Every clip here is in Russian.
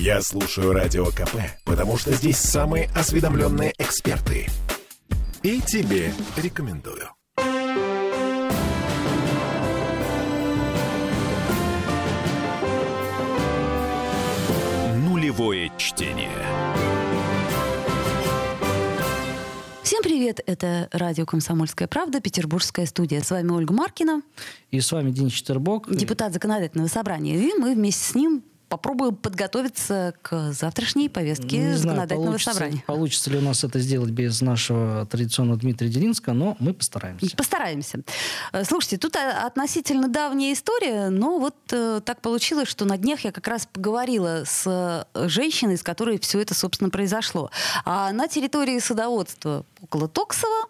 Я слушаю Радио КП, потому что здесь самые осведомленные эксперты. И тебе рекомендую. Нулевое чтение. Всем привет! Это радио «Комсомольская правда», петербургская студия. С вами Ольга Маркина. И с вами Денис Четербок. Депутат законодательного собрания. И мы вместе с ним попробуем подготовиться к завтрашней повестке Не знаю, законодательного получится, собрания. Получится ли у нас это сделать без нашего традиционного Дмитрия Делинска, но мы постараемся. Постараемся. Э, Слушайте, тут э, относительно давняя история, но вот э, так получилось, что на днях я как раз поговорила с э, женщиной, с которой все это, собственно, произошло. А на территории садоводства около Токсова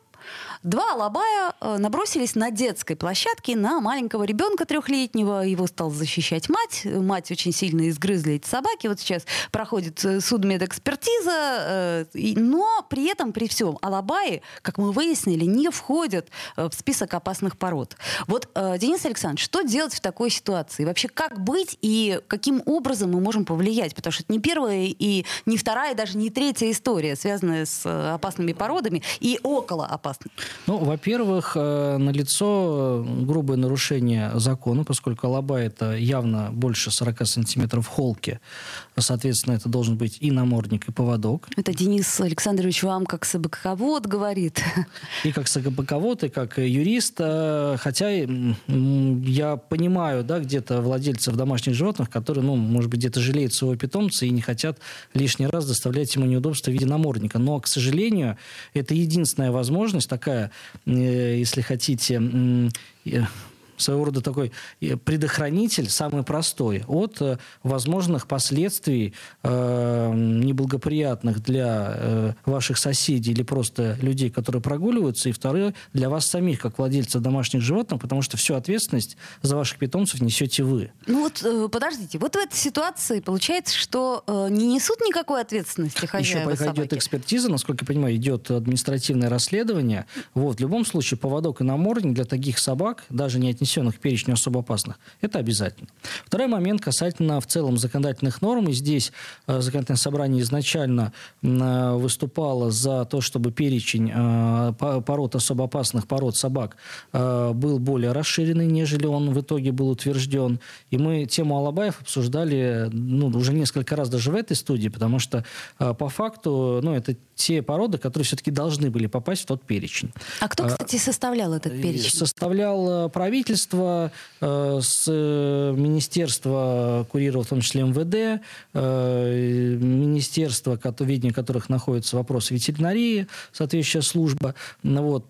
Два алабая э, набросились на детской площадке на маленького ребенка трехлетнего. Его стала защищать мать. Мать очень сильно изгрызли эти собаки. Вот сейчас проходит э, судмедэкспертиза. э, Но при этом, при всем, алабаи, как мы выяснили, не входят в список опасных пород. Вот, Денис Александрович, что делать в такой ситуации? Вообще, как быть и каким образом мы можем повлиять? Потому что это не первая и не вторая, даже не третья история, связанная с опасными породами и около опасных. Ну, во-первых, э, налицо грубое нарушение закона, поскольку алаба это явно больше 40 сантиметров холки. Соответственно, это должен быть и намордник, и поводок. Это Денис Александрович вам как собаковод говорит. И как собаковод, и как юрист. э, Хотя м, я понимаю, да, где-то владельцев домашних животных, которые, ну, может быть, где-то жалеют своего питомца и не хотят лишний раз доставлять ему неудобства в виде намордника. Но, к сожалению, это единственная возможность такая, э, если хотите, э, своего рода такой э, предохранитель, самый простой, от э, возможных последствий э, неблагоприятных для э, ваших соседей или просто людей, которые прогуливаются, и второе, для вас самих, как владельца домашних животных, потому что всю ответственность за ваших питомцев несете вы. Ну вот, э, подождите, вот в этой ситуации получается, что э, не несут никакой ответственности Еще хозяева идет собаки. экспертиза, насколько я понимаю, идет административное расследование. Вот, в любом случае, поводок и намордник для таких собак, даже не отнесенных к перечню особо опасных, это обязательно. Второй момент касательно в целом законодательных норм. И здесь э, законодательное собрание изначально э, выступало за то, чтобы перечень э, по- пород особо опасных пород собак был более расширенный, нежели он в итоге был утвержден. И мы тему Алабаев обсуждали ну, уже несколько раз даже в этой студии, потому что по факту ну, это те породы, которые все-таки должны были попасть в тот перечень. А кто, кстати, составлял этот перечень? Составлял э, правительство, э, с э, министерства курировал в том числе МВД, э, министерство, кото- в которых находятся вопросы ветеринарии, соответствующая служба. Ну Вот.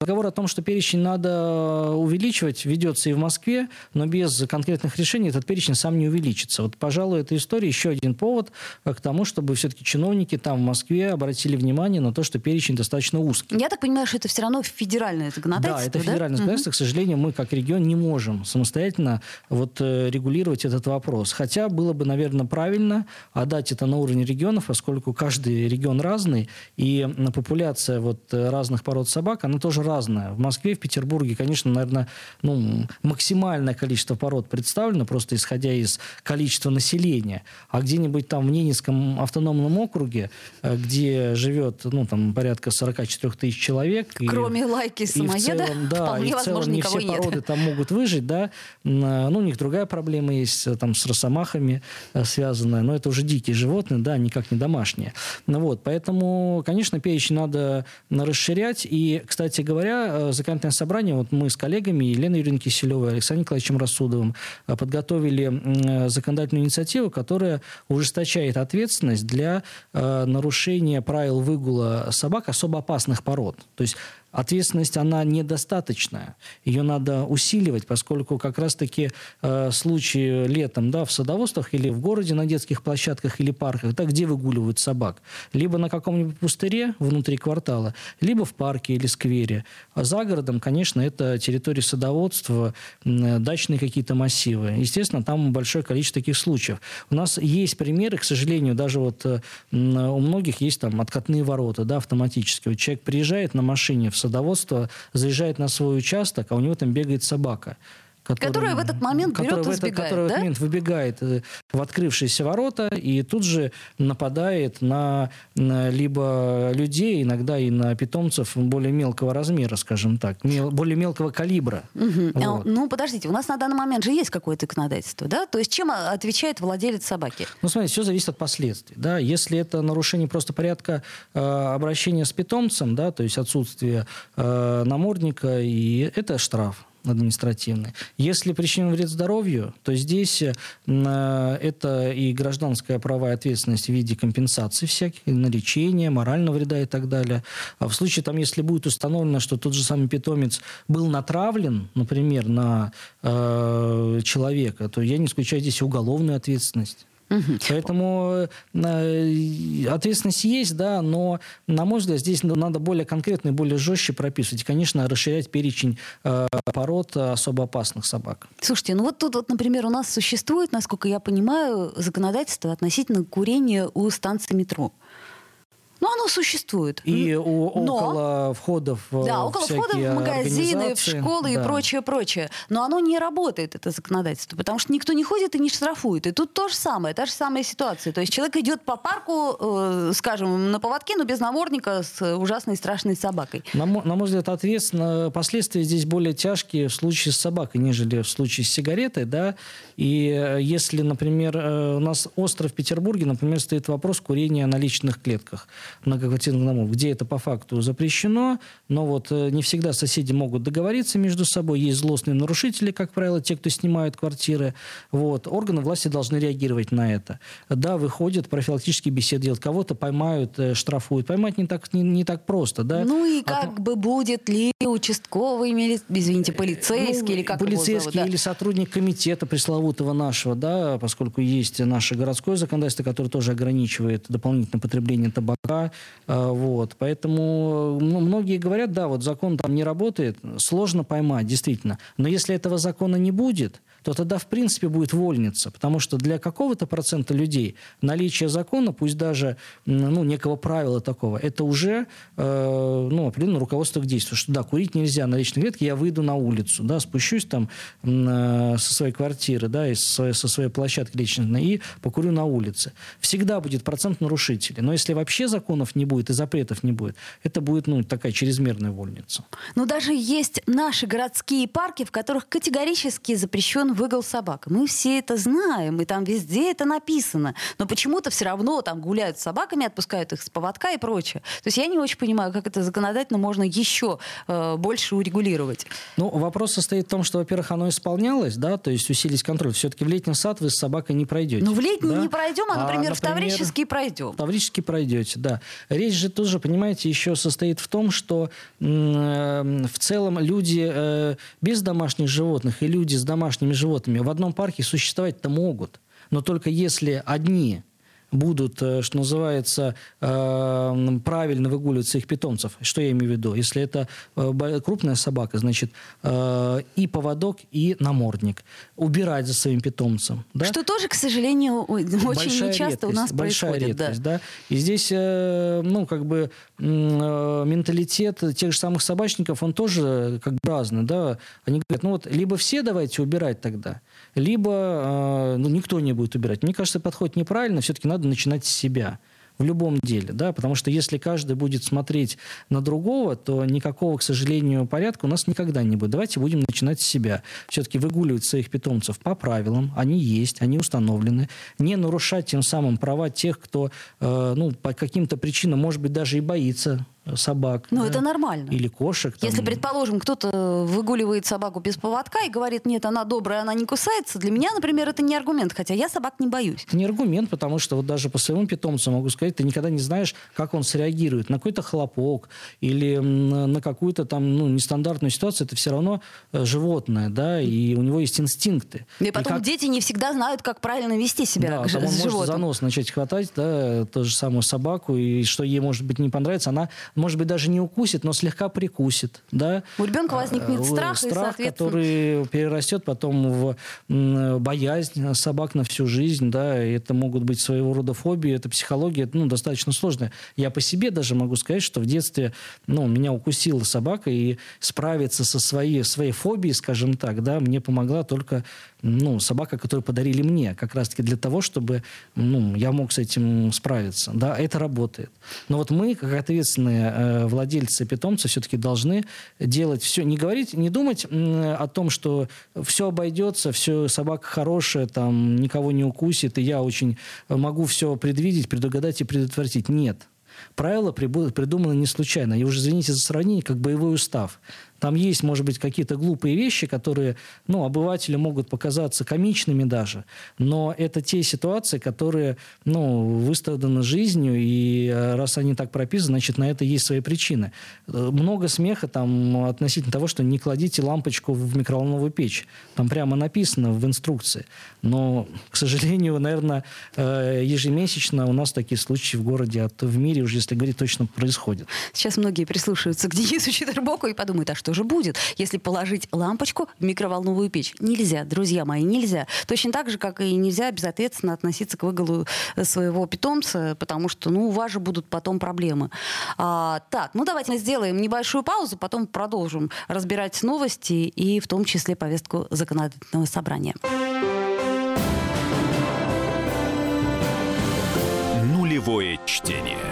Разговор о том, что перечень надо увеличивать, ведется и в Москве, но без конкретных решений этот перечень сам не увеличится. Вот, пожалуй, эта история еще один повод к тому, чтобы все-таки чиновники там в Москве обратили внимание на то, что перечень достаточно узкий. Я так понимаю, что это все равно федеральное законодательство, Да, это федеральное законодательство. К сожалению, мы как регион не можем самостоятельно вот, э, регулировать этот вопрос. Хотя было бы, наверное, правильно отдать это на уровень регионов, поскольку каждый регион разный, и популяция вот, э, разных пород собак, она тоже разная. В Москве, в Петербурге, конечно, наверное, ну, максимальное количество пород представлено, просто исходя из количества населения. А где-нибудь там в Ненецком автономном округе, э, где живет ну, там, порядка 44 тысяч человек. и- Кроме лайки и в самоеда, целом, да, вполне и в возможно, целом не никого все нет. Там могут выжить, да. Ну, у них другая проблема есть, э, там, с росомахами э, связанная, но это уже дикие животные, да, никак не домашние. Ну, вот, поэтому, конечно, перечень надо м, расширять. И, кстати говоря, э, законодательное собрание, вот мы с коллегами, Еленой Юрьевной Киселевой, Александром Николаевичем Рассудовым, э, подготовили э, законодательную инициативу, которая ужесточает ответственность для э, нарушения правил выгула собак особо опасных пород. То есть ответственность, она недостаточная. Ее надо усиливать, поскольку как раз-таки э, случаи летом да, в садоводствах или в городе на детских площадках или парках, да, где выгуливают собак, либо на каком-нибудь пустыре внутри квартала, либо в парке или сквере. А за городом, конечно, это территория садоводства, м, дачные какие-то массивы. Естественно, там большое количество таких случаев. У нас есть примеры, к сожалению, даже вот э, у многих есть там откатные ворота, да, автоматически. Вот человек приезжает на машине в садоводство, заезжает на свой участок, а у него там бегает собака. Который, которая в этот момент берет и сбегает, Которая да? в этот момент выбегает э, в открывшиеся ворота и тут же нападает на, на либо людей, иногда и на питомцев более мелкого размера, скажем так, мел, более мелкого калибра. Угу. Вот. Ну, подождите, у нас на данный момент же есть какое-то законодательство, да? То есть чем отвечает владелец собаки? Ну, смотрите, все зависит от последствий, да. Если это нарушение просто порядка э, обращения с питомцем, да, то есть отсутствие э, намордника, и это штраф административный. Если причинен вред здоровью, то здесь э, это и гражданская права и ответственность в виде компенсации всяких, на лечение, морального вреда и так далее. А в случае, там, если будет установлено, что тот же самый питомец был натравлен, например, на э, человека, то я не исключаю здесь уголовную ответственность. Угу. Поэтому э, ответственность есть, да, но, на мой взгляд, здесь надо более конкретно и более жестче прописывать. И, конечно, расширять перечень э, пород особо опасных собак. Слушайте, ну вот тут, вот, например, у нас существует, насколько я понимаю, законодательство относительно курения у станции метро. Но оно существует. И у, Но, около входов Да, около входов в магазины, в школы да. и прочее, прочее. Но оно не работает, это законодательство, потому что никто не ходит и не штрафует. И тут то же самое, та же самая ситуация. То есть человек идет по парку, э, скажем, на поводке, но без намордника, с ужасной страшной собакой. На, на мой взгляд, ответственно, последствия здесь более тяжкие в случае с собакой, нежели в случае с сигаретой, да. И э, если, например, э, у нас остров в Петербурге, например, стоит вопрос курения на личных клетках многоквартирных домов, где это по факту запрещено, но вот э, не всегда соседи могут договориться между собой, есть злостные нарушители, как правило, те, кто снимают квартиры, вот, органы власти должны реагировать на это. Да, выходят, профилактические беседы делают, кого-то поймают, штрафуют, поймать не так, не, не так просто, да. Ну и как а, бы будет ли участковый, извините, полицейский, ну, или как Полицейский его зовут, да? или сотрудник комитета пресловутого нашего, да, поскольку есть наше городское законодательство, которое тоже ограничивает дополнительное потребление табака, а, вот. Поэтому ну, многие говорят, да, вот закон там не работает, сложно поймать, действительно. Но если этого закона не будет, то тогда, в принципе, будет вольница. Потому что для какого-то процента людей наличие закона, пусть даже ну, некого правила такого, это уже э, ну, определенно руководство к действию. Что да, курить нельзя на личной ветке, я выйду на улицу, да, спущусь там э, со своей квартиры, да, и со, со своей площадки личной и покурю на улице. Всегда будет процент нарушителей. Но если вообще законов не будет и запретов не будет, это будет ну, такая чрезмерная вольница. Но даже есть наши городские парки, в которых категорически запрещен выгул собак. Мы все это знаем, и там везде это написано. Но почему-то все равно там гуляют с собаками, отпускают их с поводка и прочее. То есть я не очень понимаю, как это законодательно можно еще э, больше урегулировать. Ну, вопрос состоит в том, что, во-первых, оно исполнялось, да, то есть усилить контроль. Все-таки в летний сад вы с собакой не пройдете. Ну, в летний да? не пройдем, а, например, а, например, в Таврический пройдем. В Таврический пройдете, да. Речь же тоже, понимаете, еще состоит в том, что э, в целом люди э, без домашних животных и люди с домашними животными в одном парке существовать-то могут. Но только если одни будут, э, что называется, э, правильно выгуливать своих питомцев. Что я имею в виду? Если это э, крупная собака, значит, и поводок, и намордник. Убирать за своим питомцем. Да? Что тоже, к сожалению, очень большая нечасто редкость, у нас большая происходит. Редкость, да. да. И здесь, ну, как бы, менталитет тех же самых собачников, он тоже как бы разный, да. Они говорят, ну вот, либо все давайте убирать тогда, либо ну, никто не будет убирать. Мне кажется, подход неправильно, все-таки надо надо начинать с себя в любом деле, да, потому что если каждый будет смотреть на другого, то никакого, к сожалению, порядка у нас никогда не будет. Давайте будем начинать с себя. Все-таки выгуливать своих питомцев по правилам, они есть, они установлены, не нарушать тем самым права тех, кто, э, ну, по каким-то причинам, может быть, даже и боится собак. Ну, да? это нормально. Или кошек. Там. Если, предположим, кто-то выгуливает собаку без поводка и говорит, нет, она добрая, она не кусается, для меня, например, это не аргумент, хотя я собак не боюсь. Это не аргумент, потому что вот даже по своему питомцу могу сказать, ты никогда не знаешь, как он среагирует на какой-то хлопок или на какую-то там ну, нестандартную ситуацию, это все равно э, животное, да, и у него есть инстинкты. И потом и как... дети не всегда знают, как правильно вести себя да, с там он животным. может за нос начать хватать, да, ту же самую собаку, и что ей, может быть, не понравится, она может быть, даже не укусит, но слегка прикусит. Да? У ребенка возникнет страх, страх и, соответственно... который перерастет потом в боязнь собак на всю жизнь. Да? Это могут быть своего рода фобии, это психология ну, достаточно сложная. Я по себе даже могу сказать, что в детстве ну, меня укусила собака, и справиться со своей, своей фобией, скажем так, да, мне помогла только ну, собака, которую подарили мне, как раз-таки для того, чтобы ну, я мог с этим справиться. Да, это работает. Но вот мы, как ответственные э, владельцы питомца, все-таки должны делать все, не говорить, не думать о том, что все обойдется, все собака хорошая, там никого не укусит, и я очень могу все предвидеть, предугадать и предотвратить. Нет. Правила придуманы не случайно. И уже, извините за сравнение, как боевой устав. Там есть, может быть, какие-то глупые вещи, которые, ну, обывателю могут показаться комичными даже, но это те ситуации, которые, ну, выстраданы жизнью, и э, раз они так прописаны, значит, на это есть свои причины. Э, много смеха там относительно того, что не кладите лампочку в микроволновую печь. Там прямо написано в инструкции. Но, к сожалению, наверное, э, ежемесячно у нас такие случаи в городе, а то в мире уже, если говорить, точно происходят. Сейчас многие прислушиваются к Денису Четербоку и подумают, а что же будет, если положить лампочку в микроволновую печь? Нельзя, друзья мои, нельзя. Точно так же, как и нельзя безответственно относиться к выголу э, своего питомца, потому что, ну, у вас же будут потом проблемы. А, так, ну давайте мы сделаем небольшую паузу, потом продолжим разбирать новости и в том числе повестку законодательного собрания. Нулевое чтение.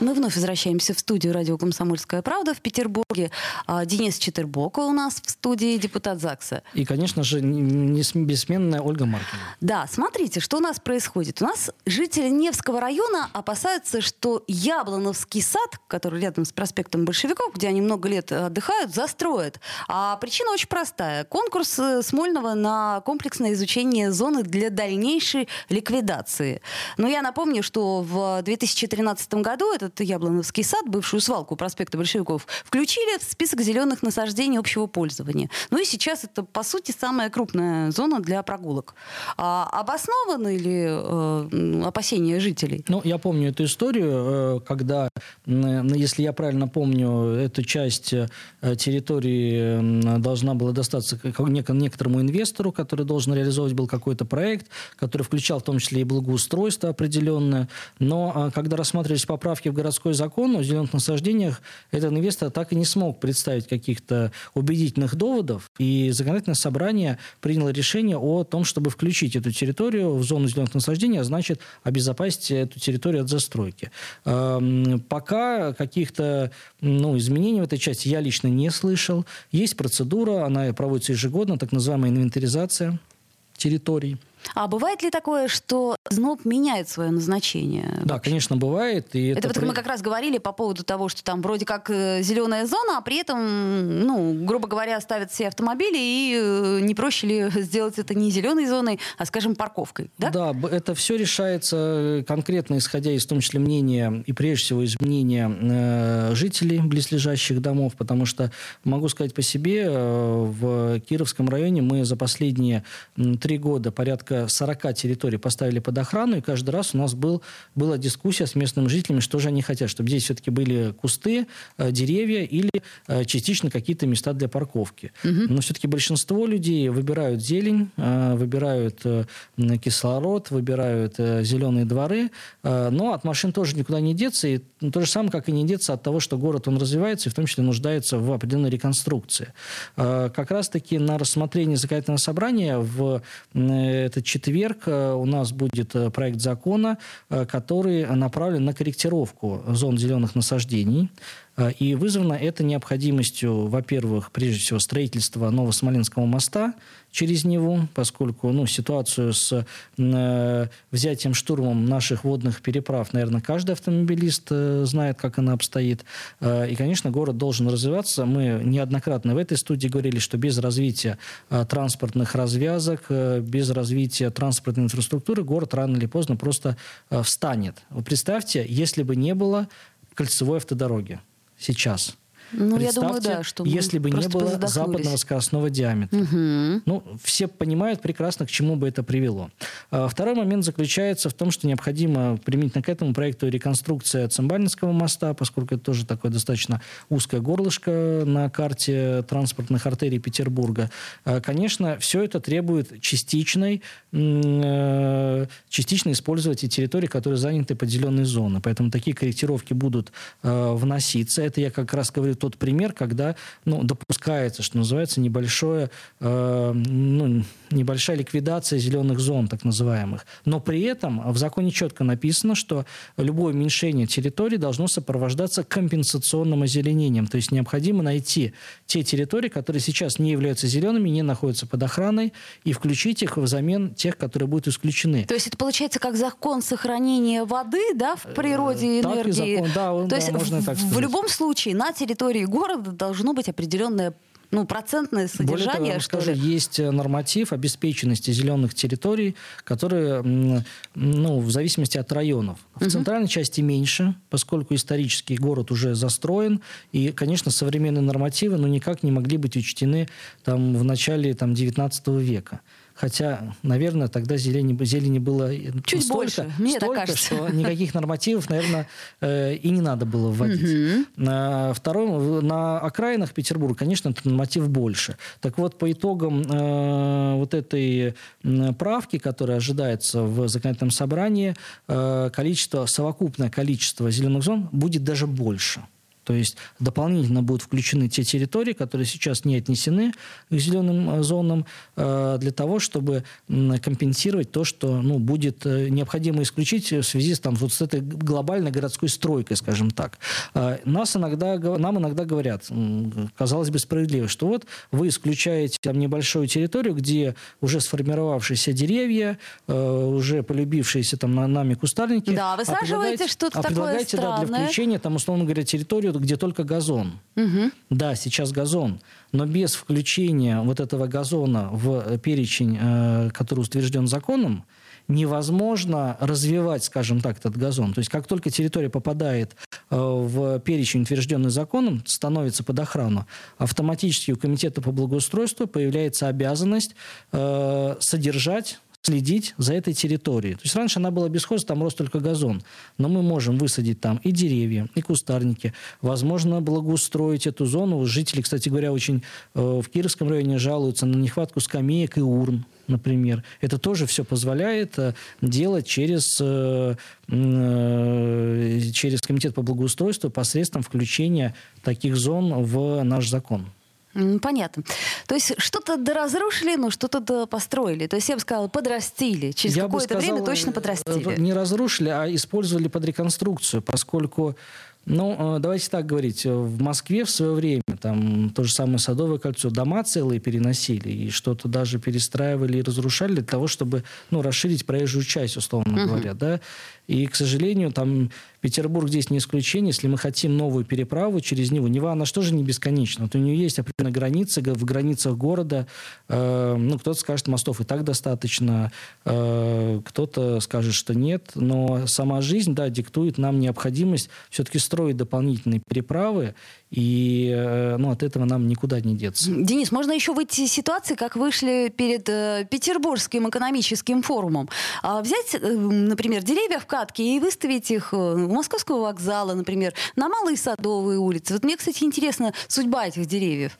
Мы вновь возвращаемся в студию радио «Комсомольская правда» в Петербурге. А, Денис Четербоко у нас в студии, депутат ЗАГСа. И, конечно же, бессменная Ольга Маркина. Да, смотрите, что у нас происходит. У нас жители Невского района опасаются, что Яблоновский сад, который рядом с проспектом Большевиков, где они много лет отдыхают, застроят. А причина очень простая. Конкурс э, Смольного на комплексное изучение зоны для дальнейшей ликвидации. Но я напомню, что в 2013 году этот Яблоновский сад, бывшую свалку проспекта Большевиков, включили в список зеленых насаждений общего пользования. Ну и сейчас это, по сути, самая крупная зона для прогулок. А обоснованы ли э, опасения жителей? Ну, я помню эту историю, э, когда, если я правильно помню, эту часть э, территории должна была достаться некоторому инвестору, который должен реализовывать был какой-то проект, который включал в том числе и благоустройство определенное. Но когда рассматривались поправки в городской закон о зеленых насаждениях, этот инвестор так и не смог представить каких-то убедительных доводов, и законодательное собрание приняло решение о том, чтобы включить эту территорию в зону зеленых насаждений, а значит, обезопасить эту территорию от застройки. Эм, пока каких-то ну, изменений в этой части я лично не слышал. Есть процедура, она проводится ежегодно, так называемая инвентаризация территорий. А бывает ли такое, что ЗНОП меняет свое назначение? Да, вообще? конечно, бывает. И это, это вот при... мы как раз говорили по поводу того, что там вроде как э, зеленая зона, а при этом, ну, грубо говоря, ставят все автомобили, и э, не проще ли сделать это не зеленой зоной, а, скажем, парковкой, да? Да, это все решается э, конкретно, исходя из, в том числе, мнения и, прежде всего, из мнения э, жителей близлежащих домов, потому что, могу сказать по себе, э, в Кировском районе мы за последние три года порядка 40 территорий поставили под охрану, и каждый раз у нас был, была дискуссия с местными жителями, что же они хотят, чтобы здесь все-таки были кусты, э, деревья или э, частично какие-то места для парковки. Угу. Но все-таки большинство людей выбирают зелень, э, выбирают кислород, выбирают зеленые дворы, но от машин тоже никуда не деться, и то же самое, как и не деться от того, что город, он развивается, и в том числе нуждается в определенной реконструкции. Как раз-таки на рассмотрение законодательного собрания в этот четверг э, у нас будет э, проект закона, э, который направлен на корректировку зон зеленых насаждений. И вызвано это необходимостью, во-первых, прежде всего, строительства Новосмоленского моста через него, поскольку ну, ситуацию с э, взятием штурмом наших водных переправ, наверное, каждый автомобилист э, знает, как она обстоит. Э, и, конечно, город должен развиваться. Мы неоднократно в этой студии говорили, что без развития э, транспортных развязок, э, без развития транспортной инфраструктуры город рано или поздно просто э, встанет. Вы представьте, если бы не было кольцевой автодороги сейчас – ну, я думаю, да, что если бы не было западного скоростного диаметра. Угу. Ну, все понимают прекрасно, к чему бы это привело. А, второй момент заключается в том, что необходимо применительно к этому проекту реконструкция Цимбалинского моста, поскольку это тоже такое достаточно узкое горлышко на карте транспортных артерий Петербурга. А, конечно, все это требует частичной, э, частично использовать и территории, которые заняты под зеленой зоной. Поэтому такие корректировки будут э, вноситься. Это я как раз говорю тот пример, когда ну, допускается, что называется, небольшое, э, ну, небольшая ликвидация зеленых зон, так называемых. Но при этом в законе четко написано, что любое уменьшение территории должно сопровождаться компенсационным озеленением. То есть необходимо найти те территории, которые сейчас не являются зелеными, не находятся под охраной, и включить их взамен тех, которые будут исключены. То есть это получается как закон сохранения воды да, в природе и энергии? Закон, да, То да, есть можно в, так сказать. в любом случае на территории территории города должно быть определенное ну, процентное содержание, Более того, я что скажу, ли? есть э, норматив обеспеченности зеленых территорий, которые, ну, в зависимости от районов. В угу. центральной части меньше, поскольку исторический город уже застроен, и, конечно, современные нормативы, ну, никак не могли быть учтены там в начале там, 19 века. Хотя, наверное, тогда зелени, зелени было Чуть столько, больше, мне столько, так кажется. что никаких нормативов, наверное, э, и не надо было вводить. Угу. Второе, на окраинах Петербурга, конечно, этот норматив больше. Так вот, по итогам э, вот этой правки, которая ожидается в законодательном собрании, э, количество, совокупное количество зеленых зон будет даже больше. То есть дополнительно будут включены те территории, которые сейчас не отнесены к зеленым э, зонам, э, для того, чтобы компенсировать то, что ну, будет э, необходимо исключить в связи с, там, вот с этой глобальной городской стройкой, скажем так. Нас иногда, нам иногда говорят, казалось бы справедливо, что вот вы исключаете там небольшую территорию, где уже сформировавшиеся деревья, уже полюбившиеся там нами кустарники. Да, вы саживаете а что-то а такое предлагаете, странное. Да, для включения, там, условно говоря, территорию где только газон. Угу. Да, сейчас газон, но без включения вот этого газона в перечень, э, который утвержден законом, невозможно развивать, скажем так, этот газон. То есть как только территория попадает э, в перечень, утвержденный законом, становится под охрану, автоматически у Комитета по благоустройству появляется обязанность э, содержать следить за этой территорией. То есть раньше она была бесхозна, там рос только газон. Но мы можем высадить там и деревья, и кустарники. Возможно, благоустроить эту зону. Жители, кстати говоря, очень э, в Кировском районе жалуются на нехватку скамеек и урн например. Это тоже все позволяет э, делать через, э, через Комитет по благоустройству посредством включения таких зон в наш закон. Понятно. То есть что-то доразрушили, но что-то построили. То есть я бы сказала, подрастили. Через какое-то время точно подрастили. Не разрушили, а использовали под реконструкцию, поскольку ну, э, давайте так говорить. В Москве в свое время, там, то же самое Садовое кольцо, дома целые переносили и что-то даже перестраивали и разрушали для того, чтобы, ну, расширить проезжую часть, условно uh-huh. говоря, да. И, к сожалению, там Петербург здесь не исключение. Если мы хотим новую переправу через него, Нева, она что же не бесконечна. Вот у нее есть определенная граница, в границах города. Э, ну, кто-то скажет, мостов и так достаточно, э, кто-то скажет, что нет. Но сама жизнь, да, диктует нам необходимость все-таки строить дополнительные переправы и э, ну, от этого нам никуда не деться. Денис, можно еще выйти из ситуации, как вышли перед э, Петербургским экономическим форумом. А взять, э, например, деревья в катке и выставить их э, у Московского вокзала, например, на Малые Садовые улицы. Вот мне, кстати, интересна судьба этих деревьев.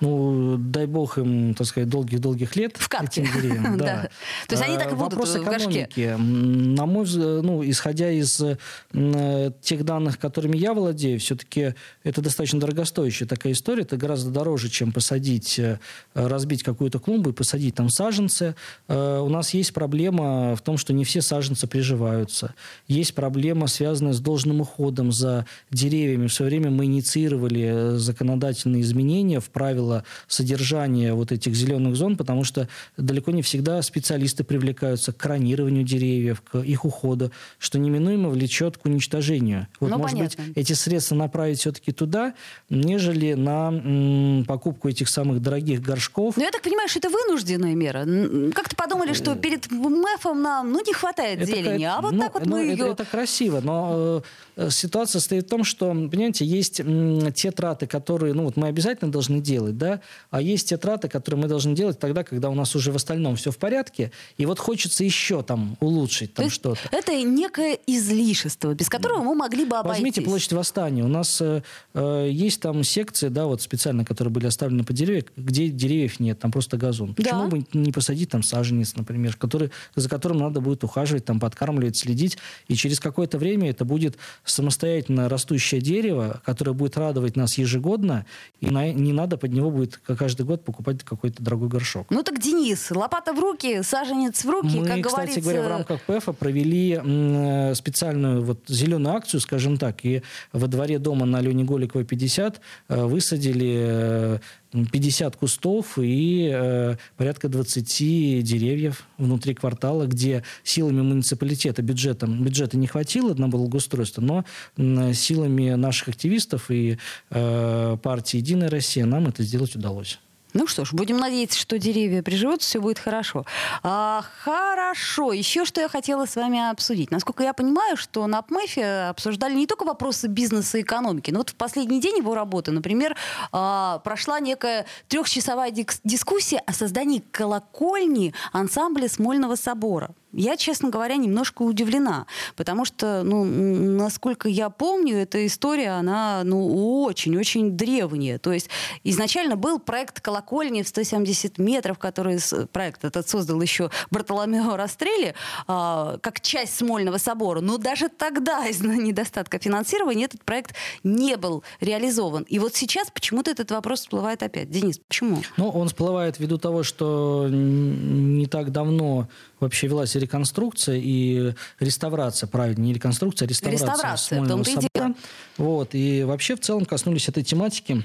Ну, дай бог им, так сказать, долгих-долгих лет. В. Этим деревьям, да. То есть они так и будут Вопрос в экономики. На мой взгляд, ну, исходя из э, тех данных, которыми я владею, все-таки это достаточно дорогостоящая такая история. Это гораздо дороже, чем посадить, э, разбить какую-то клумбу и посадить там саженцы. Э, У нас есть проблема в том, что не все саженцы приживаются. Есть проблема, связанная с должным уходом за деревьями. В свое время мы инициировали э, законодательные изменения в правила содержания вот этих зеленых зон, потому что далеко не всегда специалисты привлекаются к кронированию деревьев, к их уходу, что неминуемо влечет к уничтожению. Вот, Ну, может понятно. быть, эти средства направить все-таки туда, нежели на м, покупку этих самых дорогих горшков. Но я так понимаю, что это вынужденная мера. Как-то подумали, что перед МЭФом нам ну, не хватает Это зелени, а вот ну, так вот ну, мы это, ее... это красиво, но э, э, ситуация стоит в том, что, понимаете, есть м, те траты, которые, ну, вот мы обязательно должны делать, да, а есть те траты, которые мы должны делать тогда, когда у нас уже в остальном все в порядке, и вот хочется еще там улучшить там что-то. Это некое излишество, без которого мы могли бы обойтись. Возьмите площадь Восстания. У нас э, э, есть там секции, да, вот специально, которые были оставлены по деревьям, где деревьев нет, там просто газон. Почему Да. бы не посадить там саженец, например, который, за которым надо будет ухаживать, там, подкармливать, следить, и через какое-то время это будет самостоятельно растущее дерево, которое будет радовать нас ежегодно, и на- не надо под него будет каждый год покупать какой-то дорогой горшок. Ну так, Денис, лопата в руки, саженец в руки, Мы, как кстати говорится... говоря, в рамках ПЭФа провели э, специальную вот зеленую акцию, скажем так, и во дворе дома на Алене Голиковой 50 э, высадили э, 50 кустов и э, порядка 20 деревьев внутри квартала, где силами муниципалитета бюджетом, бюджета не хватило на благоустройство, но м, силами наших активистов и э, партии «Единая Россия» нам это сделать удалось. Ну что ж, будем надеяться, что деревья приживутся, все будет хорошо. А, хорошо. Еще что я хотела с вами обсудить. Насколько я понимаю, что на ПМЭФе обсуждали не только вопросы бизнеса и экономики, но вот в последний день его работы, например, а, прошла некая трехчасовая дискуссия о создании колокольни ансамбля Смольного собора. Я, честно говоря, немножко удивлена, потому что, ну, насколько я помню, эта история, она, ну, очень-очень древняя. То есть изначально был проект колокольни в 170 метров, который проект этот создал еще Бартоломео Растрелли, а, как часть Смольного собора. Но даже тогда из-за недостатка финансирования этот проект не был реализован. И вот сейчас почему-то этот вопрос всплывает опять. Денис, почему? Ну, он всплывает ввиду того, что не так давно вообще велась реконструкция и реставрация, правильно, не реконструкция, а реставрация, Реставрация, в Смольного том-то и собора. Вот, и вообще в целом коснулись этой тематики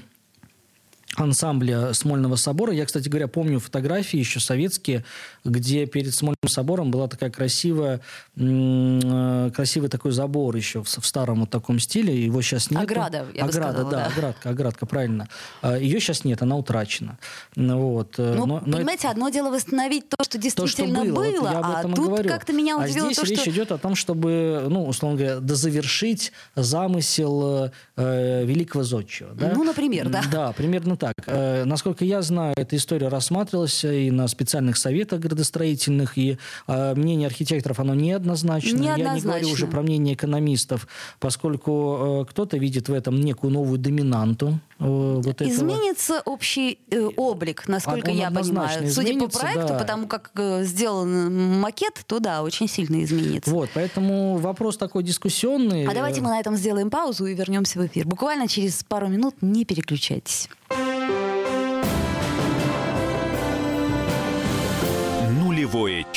ансамбля Смольного собора. Я, кстати говоря, помню фотографии еще советские, где перед Смольным собором была такая красивая, э, красивый такой забор еще в, в старом вот таком стиле. Его сейчас нет. Ограда, я бы Ограда, сказала, да, да. оградка, оградка, правильно. А, Ее сейчас нет, она утрачена. Ну, Вот. э, Ну, но- но понимаете, одно дело восстановить то, что то, что действительно было, вот а тут как-то меня а удивило здесь то, речь что... идет о том, чтобы, ну, условно говоря, дозавершить замысел э, великого зодчего. Да? Ну, например, да. Да, примерно так. Э, насколько я знаю, эта история рассматривалась и на специальных советах градостроительных, и э, мнение архитекторов, оно неоднозначно. Я не говорю Неоднозначно. уже про мнение экономистов, поскольку э, кто-то видит в этом некую новую доминанту э, вот этого. Изменится общий э, облик, насколько Он я понимаю. Судя по проекту, да. потому как э, сделан макет, то да, очень сильно изменится. Вот, поэтому вопрос такой дискуссионный. А давайте мы на этом сделаем паузу и вернемся в эфир. Буквально через пару минут не переключайтесь. Нулевое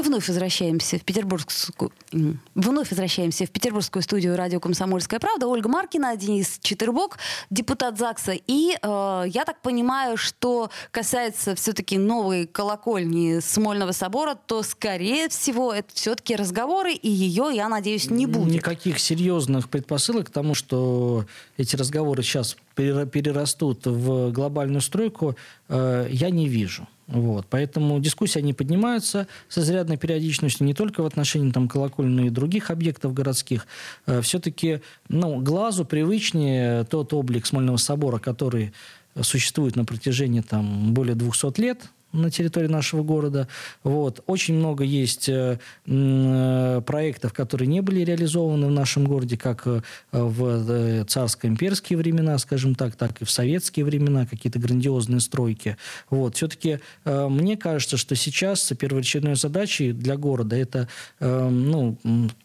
Мы вновь возвращаемся в петербургскую... Вновь возвращаемся в петербургскую студию радио «Комсомольская правда». Ольга Маркина, Денис Четырбок, депутат ЗАГСа. И э, я так понимаю, что касается все-таки новой колокольни Смольного собора, то, скорее всего, это все-таки разговоры, и ее, я надеюсь, не будет. Никаких серьезных предпосылок к тому, что эти разговоры сейчас перерастут в глобальную стройку, э, я не вижу. Вот. Поэтому дискуссии они поднимаются с изрядной периодичностью не только в отношении там, колокольни, но и других объектов городских. Э, Все-таки ну, глазу привычнее тот облик Смольного собора, который существует на протяжении там, более 200 лет, на территории нашего города. Вот. Очень много есть э, э, проектов, которые не были реализованы в нашем городе, как э, в царско-имперские времена, скажем так, так и в советские времена, какие-то грандиозные стройки. Вот. Все-таки мне кажется, что сейчас первоочередной задачей для города это ну,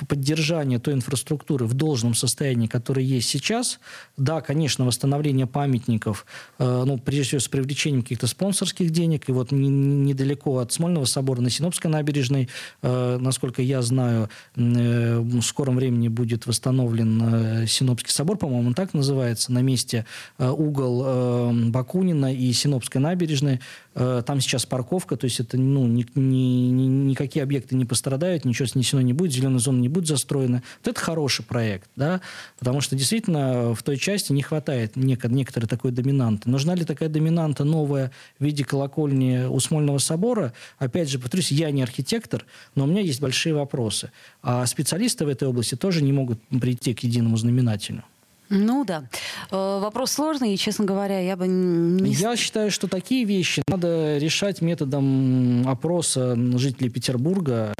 поддержание той инфраструктуры в должном состоянии, которая есть сейчас. Да, конечно, восстановление памятников, ну, прежде всего, с привлечением каких-то спонсорских денег. И вот недалеко от Смольного собора на Синопской набережной. Э, насколько я знаю, э, в скором времени будет восстановлен э, Синопский собор, по-моему, он так называется, на месте угол Бакунина и Синопской набережной. Там сейчас парковка, то есть это ну, ни, ни, ни, никакие объекты не пострадают, ничего снесено не будет, зеленая зона не будет застроена. Вот это хороший проект, да, потому что действительно в той части не хватает некоторой такой доминанты. Нужна ли такая доминанта новая в виде колокольни у Смольного собора, опять же, повторюсь, я не архитектор, но у меня есть большие вопросы. А специалисты в этой области тоже не могут прийти к единому знаменателю. Ну да. Э, вопрос сложный, и, честно говоря, я бы не... Я считаю, что такие вещи надо решать методом опроса жителей Петербурга,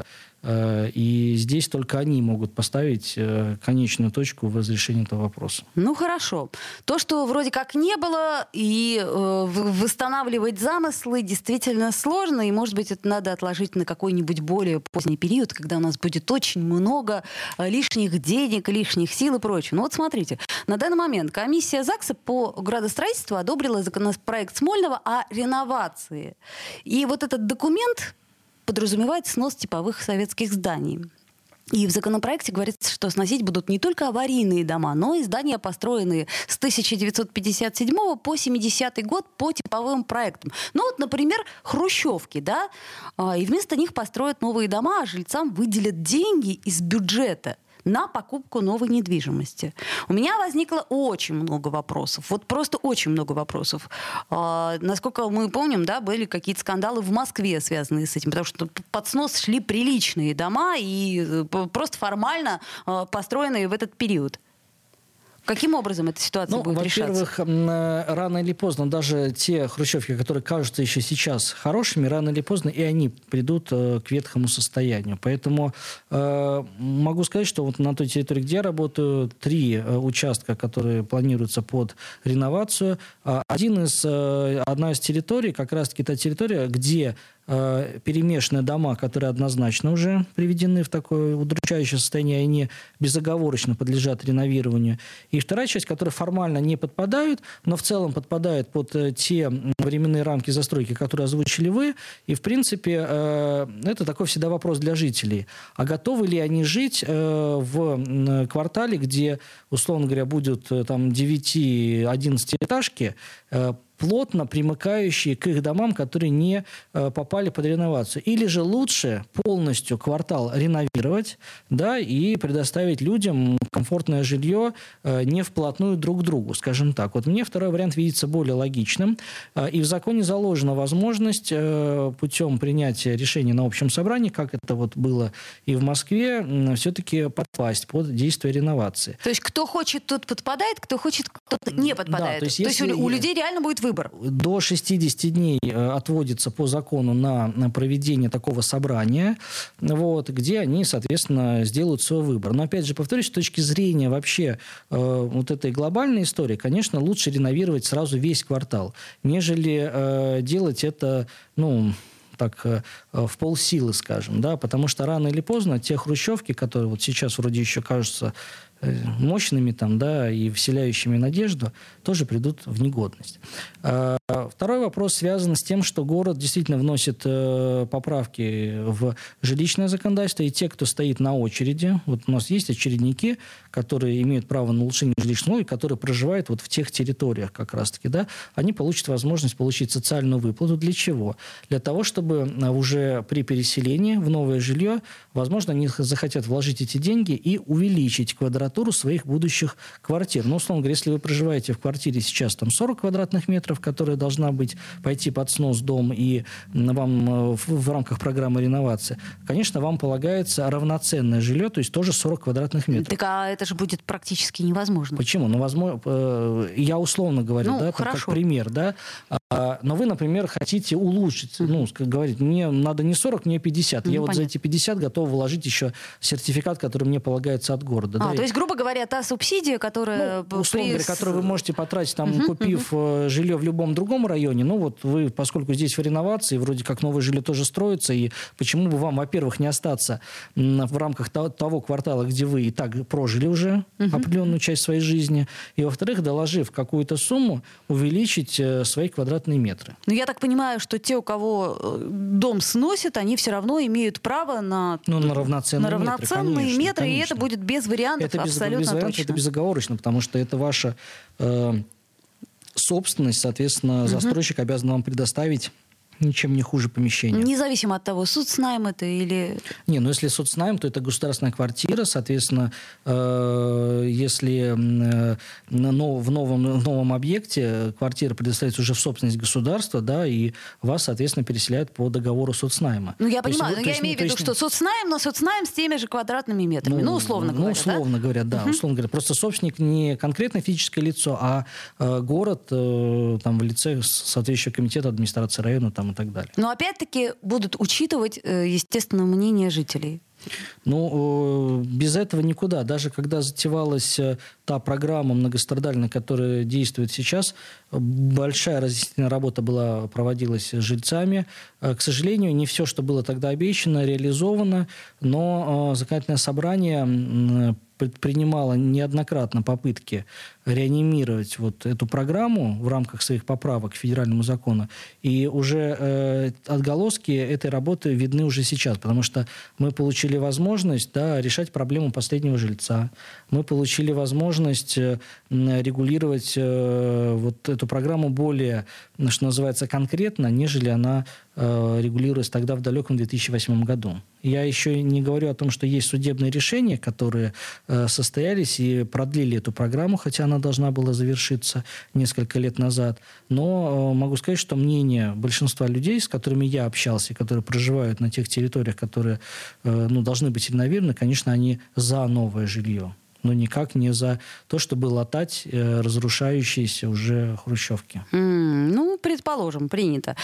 и здесь только они могут поставить э, конечную точку в разрешении этого вопроса. Ну хорошо. То, что вроде как не было, и э, восстанавливать замыслы действительно сложно, и, может быть, это надо отложить на какой-нибудь более поздний период, когда у нас будет очень много лишних денег, лишних сил и прочего. Ну вот смотрите, на данный момент комиссия ЗАГСа по градостроительству одобрила законопроект Смольного о реновации. И вот этот документ подразумевает снос типовых советских зданий. И в законопроекте говорится, что сносить будут не только аварийные дома, но и здания, построенные с 1957 по 70 год по типовым проектам. Ну вот, например, хрущевки, да, а, и вместо них построят новые дома, а жильцам выделят деньги из бюджета на покупку новой недвижимости. У меня возникло очень много вопросов. Вот просто очень много вопросов. А, насколько мы помним, да, были какие-то скандалы в Москве, связанные с этим, потому что под снос шли приличные дома и э, просто формально э, построенные в этот период. Каким образом эта ситуация ну, будет решаться? Во-первых, э, рано или поздно даже те хрущевки, которые кажутся еще сейчас хорошими, рано или поздно и они придут э, к ветхому состоянию. Поэтому э, могу сказать, что вот на той территории, где я работаю, три участка, которые планируются под реновацию. А один из, одна из территорий, как раз-таки та территория, где Э, перемешанные дома, которые однозначно уже приведены в такое удручающее состояние, они безоговорочно подлежат реновированию. И вторая часть, которая формально не подпадают, но в целом подпадают под э, те временные рамки застройки, которые озвучили вы. И, в принципе, э, это такой всегда вопрос для жителей. А готовы ли они жить в квартале, где, условно говоря, будут там 9-11 этажки, плотно примыкающие к их домам, которые не э, попали под реновацию. Или же лучше полностью квартал реновировать да, и предоставить людям комфортное жилье э, не вплотную друг к другу, скажем так. Вот мне второй вариант видится более логичным. Э, и в законе заложена возможность путем принятия решения на общем собрании, как это вот было и в Москве, все-таки подпасть под действие реновации. То есть кто хочет, тот подпадает, кто хочет, тот не подпадает. Да, то есть, то есть у, у людей реально будет выбор. До 60 дней э, отводится по закону на, на проведение такого собрания, вот, где они, соответственно, сделают свой выбор. Но, опять же, повторюсь, с точки зрения вообще э, вот этой глобальной истории, конечно, лучше реновировать сразу весь квартал, нежели э, делать это, ну, так э, в полсилы, скажем, да, потому что рано или поздно те хрущевки, которые вот сейчас вроде еще кажутся э, мощными там, да, и вселяющими надежду, тоже придут в негодность. А, второй вопрос связан с тем, что город действительно вносит э, поправки в жилищное законодательство, и те, кто стоит на очереди, вот у нас есть очередники, которые имеют право на улучшение жилищного, и которые проживают вот в тех территориях как раз-таки, да, они получат возможность получить социальную выплату. Для чего? Для того, чтобы уже при переселении в новое жилье, возможно, они захотят вложить эти деньги и увеличить квадратуру своих будущих квартир. Ну, условно говоря, если вы проживаете в квартире сейчас там 40 квадратных метров, которая должна быть, пойти под снос дом и вам э, в, в рамках программы реновации, конечно, вам полагается равноценное жилье, то есть тоже 40 квадратных метров. Так а это же будет практически невозможно. Почему? Ну, возможно, э, я условно говорю, ну, да, хорошо. как пример, да, а, но вы, например, хотите улучшить, ну, как говорить, мне надо не 40, мне 50. Ну, я понятно. вот за эти 50 готов вложить еще сертификат, который мне полагается от города. А, да, то есть, грубо говоря, та субсидия, которая... Ну, условно при... говоря, которую вы можете потратить, там, угу, купив угу. жилье в любом другом районе, ну, вот вы, поскольку здесь в реновации, вроде как новое жилье тоже строится, и почему бы вам, во-первых, не остаться в рамках того квартала, где вы и так прожили уже угу. определенную часть своей жизни, и, во-вторых, доложив какую-то сумму, увеличить э, свои квадратные метры. Но я так понимаю, что те, у кого э, дом сносит, они все равно имеют право на, ну, на равноценные, на равноценные метры, конечно, метры конечно. и это будет без вариантов это абсолютно без вариантов, точно. Это безоговорочно, потому что это ваша э, собственность, соответственно, угу. застройщик обязан вам предоставить ничем не хуже помещения. Независимо от того, соцнайм это или... Не, ну если соцнайм, то это государственная квартира, соответственно, э, если э, но в, новом, в новом объекте квартира предоставляется уже в собственность государства, да, и вас, соответственно, переселяют по договору соцнайма. Ну, я то понимаю, есть, но я имею в виду, есть... что соцнайм, но соцнайм с теми же квадратными метрами, ну, ну условно ну, говоря, Ну, условно да? говоря, да, угу. условно говоря. Просто собственник не конкретно физическое лицо, а э, город э, там в лице соответствующего комитета администрации района там и так далее. Но опять-таки будут учитывать, э, естественно, мнение жителей. Ну, без этого никуда. Даже когда затевалась э, та программа многострадальная, которая действует сейчас, большая разъяснительная работа была, проводилась жильцами. Э, к сожалению, не все, что было тогда обещано, реализовано, но законодательное собрание предпринимала неоднократно попытки реанимировать вот эту программу в рамках своих поправок к федеральному закону. И уже э, отголоски этой работы видны уже сейчас, потому что мы получили возможность да, решать проблему последнего жильца. Мы получили возможность э, регулировать э, вот эту программу более, что называется, конкретно, нежели она э, регулировалась тогда в далеком 2008 году. Я еще не говорю о том, что есть судебные решения, которые э, состоялись и продлили эту программу, хотя она должна была завершиться несколько лет назад. Но э, могу сказать, что мнение большинства людей, с которыми я общался, которые проживают на тех территориях, которые ну, должны быть реновированы, конечно, они за новое жилье но никак не за то, чтобы латать э, разрушающиеся уже хрущевки. Mm, ну, предположим, принято.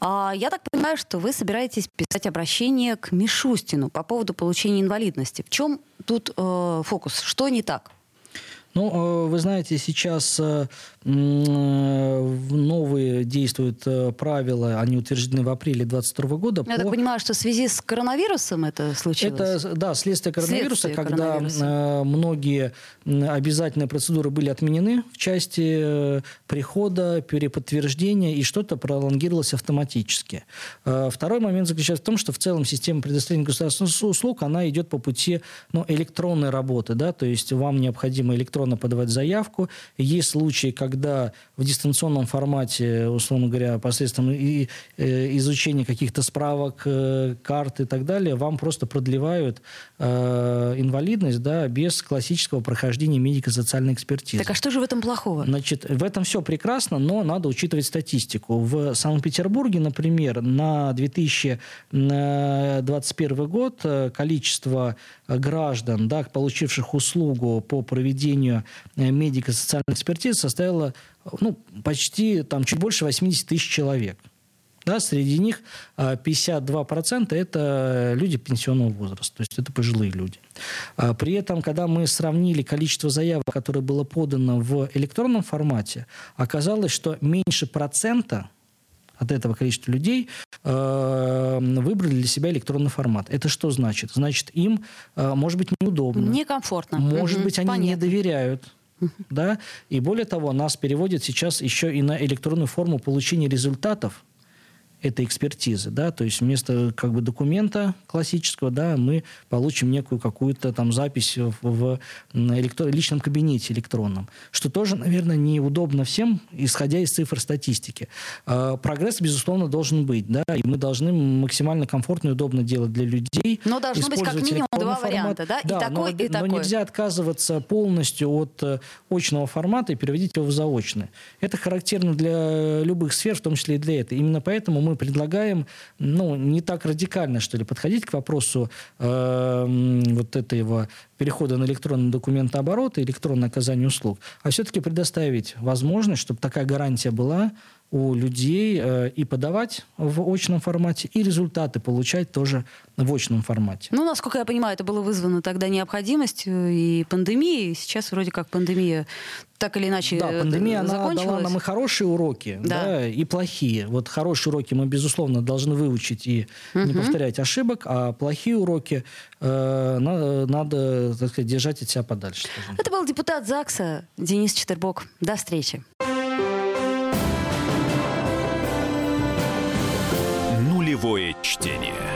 А, я так понимаю, что вы собираетесь писать обращение к Мишустину по поводу получения инвалидности. В чем тут э, фокус? Что не так? Ну, э, вы знаете, сейчас э, э, новые действуют правила, они утверждены в апреле 2022 года. Я по... так понимаю, что в связи с коронавирусом это случилось? Это, да, следствие коронавируса, следствие когда коронавируса. многие обязательные процедуры были отменены в части прихода, переподтверждения, и что-то пролонгировалось автоматически. Второй момент заключается в том, что в целом система предоставления государственных услуг, она идет по пути ну, электронной работы, да, то есть вам необходимо электронно электронно подавать заявку. Есть случаи, когда в дистанционном формате, условно говоря, посредством и, э, изучения каких-то справок, э, карт и так далее, вам просто продлевают э, инвалидность да, без классического прохождения медико-социальной экспертизы. Так а что же в этом плохого? Значит, в этом все прекрасно, но надо учитывать статистику. В Санкт-Петербурге, например, на 2021 год э, количество граждан, да, получивших услугу по проведению э, медико-социальной экспертизы составило ну, почти там, чуть больше 80 тысяч человек. Да, среди них 52% э, это люди пенсионного возраста, то есть это пожилые люди. А при этом, когда мы сравнили количество заявок, которое было подано в электронном формате, оказалось, что меньше процента от этого количества людей э, выбрали для себя электронный формат. Это что значит? Значит, им, э, может быть, неудобно. Некомфортно. Может угу, быть, они понятно. не доверяют. Да? И более того, нас переводят сейчас еще и на электронную форму получения результатов этой экспертизы, да, то есть вместо как бы документа классического, да, мы получим некую какую-то там запись в, в электро- личном кабинете электронном, что тоже, наверное, неудобно всем, исходя из цифр статистики. Э, прогресс, безусловно, должен быть, да, и мы должны максимально комфортно и удобно делать для людей. Но должно быть как минимум два формат. варианта, да, да и такой, но, и такой. Но нельзя отказываться полностью от э, очного формата и переводить его в заочный. Это характерно для любых сфер, в том числе и для этой. Именно поэтому мы предлагаем, ну, не так радикально, что ли, подходить к вопросу э, вот этого перехода на электронный документооборот и электронное оказание услуг, а все-таки предоставить возможность, чтобы такая гарантия была у людей э, и подавать в очном формате, и результаты получать тоже в очном формате. Ну, насколько я понимаю, это было вызвано тогда необходимостью и пандемией. Сейчас вроде как пандемия так или иначе Да, пандемия, она дала нам и хорошие уроки, да. Да, и плохие. Вот хорошие уроки мы, безусловно, должны выучить и угу. не повторять ошибок, а плохие уроки э, надо, надо, так сказать, держать от себя подальше. Это был депутат ЗАГСа Денис Четербок. До встречи. Нулевое чтение.